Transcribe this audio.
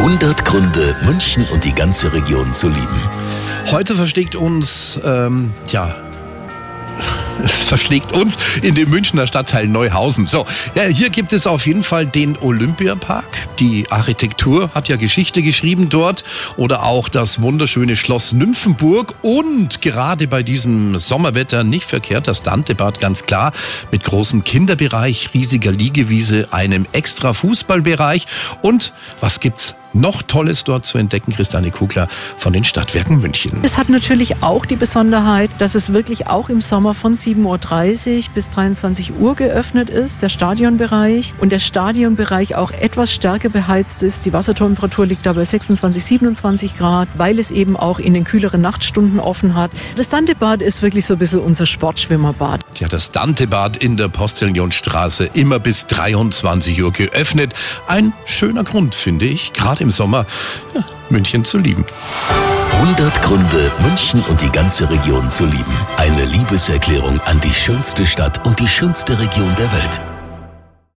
100 Gründe, München und die ganze Region zu lieben. Heute versteckt uns, ähm, ja, es verschlägt uns in den Münchner Stadtteil Neuhausen. So, ja, hier gibt es auf jeden Fall den Olympiapark. Die Architektur hat ja Geschichte geschrieben dort. Oder auch das wunderschöne Schloss Nymphenburg. Und gerade bei diesem Sommerwetter nicht verkehrt, das Dantebad ganz klar. Mit großem Kinderbereich, riesiger Liegewiese, einem extra Fußballbereich. Und was gibt's noch Tolles dort zu entdecken, Christiane Kugler von den Stadtwerken München. Es hat natürlich auch die Besonderheit, dass es wirklich auch im Sommer von 7.30 Uhr bis 23 Uhr geöffnet ist, der Stadionbereich. Und der Stadionbereich auch etwas stärker beheizt ist. Die Wassertemperatur liegt da bei 26, 27 Grad, weil es eben auch in den kühleren Nachtstunden offen hat. Das Dantebad ist wirklich so ein bisschen unser Sportschwimmerbad. Ja, das Dantebad in der Postillionstraße immer bis 23 Uhr geöffnet. Ein schöner Grund, finde ich, gerade im Sommer ja, München zu lieben. 100 Gründe, München und die ganze Region zu lieben. Eine Liebeserklärung an die schönste Stadt und die schönste Region der Welt.